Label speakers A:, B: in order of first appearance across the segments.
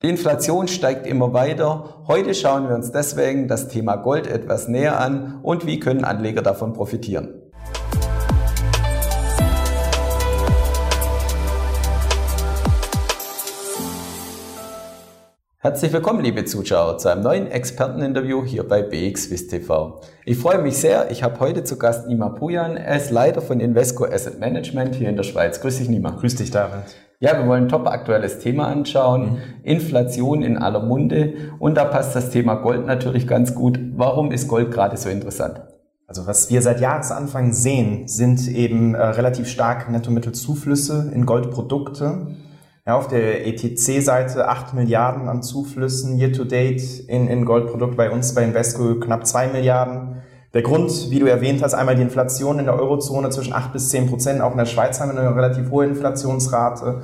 A: Die Inflation steigt immer weiter. Heute schauen wir uns deswegen das Thema Gold etwas näher an und wie können Anleger davon profitieren. Herzlich willkommen, liebe Zuschauer, zu einem neuen Experteninterview hier bei BXWIS TV. Ich freue mich sehr, ich habe heute zu Gast Nima Pujan. Er ist Leiter von Invesco Asset Management hier in der Schweiz. Grüß dich, Nima.
B: Grüß dich, David.
A: Ja, wir wollen ein top aktuelles Thema anschauen. Mhm. Inflation in aller Munde. Und da passt das Thema Gold natürlich ganz gut. Warum ist Gold gerade so interessant?
B: Also was wir seit Jahresanfang sehen, sind eben äh, relativ starke Nettomittelzuflüsse in Goldprodukte. Ja, auf der ETC-Seite 8 Milliarden an Zuflüssen year to date in, in Goldprodukt, bei uns bei Invesco knapp 2 Milliarden. Der Grund, wie du erwähnt hast, einmal die Inflation in der Eurozone zwischen 8 bis 10 Prozent. Auch in der Schweiz haben wir eine relativ hohe Inflationsrate.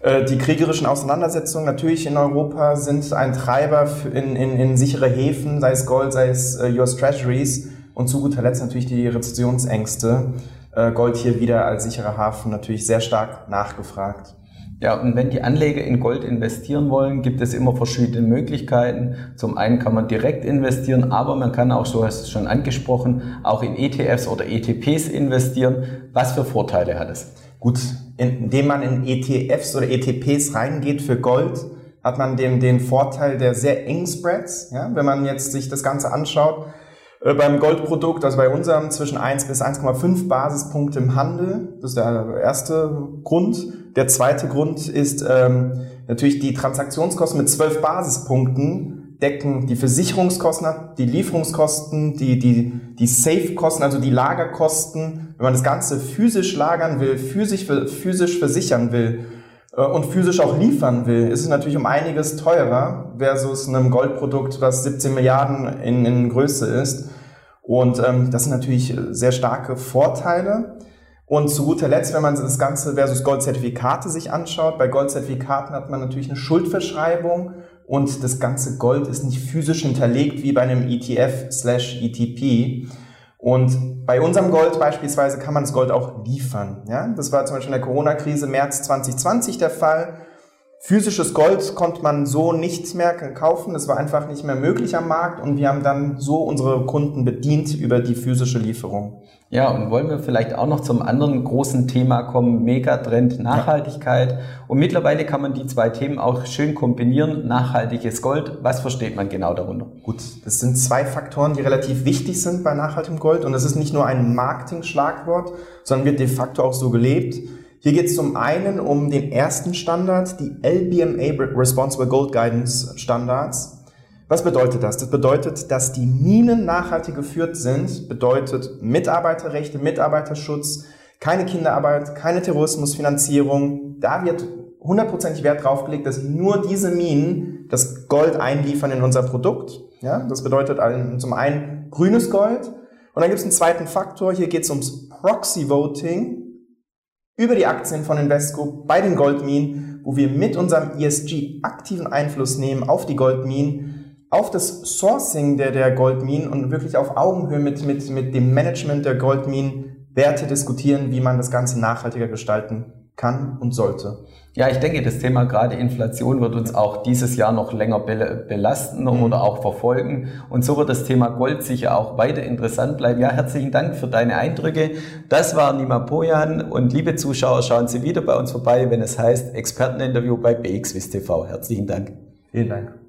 B: Äh, die kriegerischen Auseinandersetzungen natürlich in Europa sind ein Treiber in, in, in sichere Häfen, sei es Gold, sei es äh, US Treasuries. Und zu guter Letzt natürlich die Rezessionsängste. Äh, Gold hier wieder als sicherer Hafen natürlich sehr stark nachgefragt.
A: Ja, und wenn die Anleger in Gold investieren wollen, gibt es immer verschiedene Möglichkeiten. Zum einen kann man direkt investieren, aber man kann auch, so hast du es schon angesprochen, auch in ETFs oder ETPs investieren. Was für Vorteile hat es?
B: Gut, indem man in ETFs oder ETPs reingeht für Gold, hat man den, den Vorteil der sehr engen Spreads. Ja, wenn man jetzt sich das Ganze anschaut, beim Goldprodukt, also bei unserem zwischen 1 bis 1,5 Basispunkte im Handel. Das ist der erste Grund. Der zweite Grund ist ähm, natürlich die Transaktionskosten mit 12 Basispunkten decken die Versicherungskosten die Lieferungskosten, die, die, die Safe-Kosten, also die Lagerkosten. Wenn man das Ganze physisch lagern will, physisch, physisch versichern will äh, und physisch auch liefern will, ist es natürlich um einiges teurer versus einem Goldprodukt, was 17 Milliarden in, in Größe ist. Und ähm, das sind natürlich sehr starke Vorteile. Und zu guter Letzt, wenn man das Ganze versus Goldzertifikate sich anschaut, bei Goldzertifikaten hat man natürlich eine Schuldverschreibung und das ganze Gold ist nicht physisch hinterlegt wie bei einem ETF slash ETP. Und bei unserem Gold beispielsweise kann man das Gold auch liefern. Ja? Das war zum Beispiel in der Corona-Krise März 2020 der Fall. Physisches Gold konnte man so nicht mehr kaufen, das war einfach nicht mehr möglich am Markt und wir haben dann so unsere Kunden bedient über die physische Lieferung.
A: Ja, und wollen wir vielleicht auch noch zum anderen großen Thema kommen, Megatrend Nachhaltigkeit. Ja. Und mittlerweile kann man die zwei Themen auch schön kombinieren, nachhaltiges Gold. Was versteht man genau darunter?
B: Gut, das sind zwei Faktoren, die relativ wichtig sind bei nachhaltigem Gold und das ist nicht nur ein Marketing-Schlagwort, sondern wird de facto auch so gelebt. Hier geht es zum einen um den ersten Standard, die LBMA Responsible Gold Guidance Standards. Was bedeutet das? Das bedeutet, dass die Minen nachhaltig geführt sind, bedeutet Mitarbeiterrechte, Mitarbeiterschutz, keine Kinderarbeit, keine Terrorismusfinanzierung. Da wird hundertprozentig Wert drauf gelegt, dass nur diese Minen das Gold einliefern in unser Produkt. Ja, das bedeutet zum einen grünes Gold. Und dann gibt es einen zweiten Faktor. Hier geht es ums Proxy Voting über die Aktien von Invesco bei den Goldminen, wo wir mit unserem ESG aktiven Einfluss nehmen auf die Goldminen, auf das Sourcing der, der Goldminen und wirklich auf Augenhöhe mit, mit, mit dem Management der Goldminen Werte diskutieren, wie man das Ganze nachhaltiger gestalten kann und sollte.
A: Ja, ich denke, das Thema gerade Inflation wird uns auch dieses Jahr noch länger belasten mhm. oder auch verfolgen. Und so wird das Thema Gold sicher auch weiter interessant bleiben. Ja, herzlichen Dank für deine Eindrücke. Das war Nima Pojan und liebe Zuschauer, schauen Sie wieder bei uns vorbei, wenn es heißt Experteninterview bei BXWIS TV. Herzlichen Dank.
B: Vielen Dank.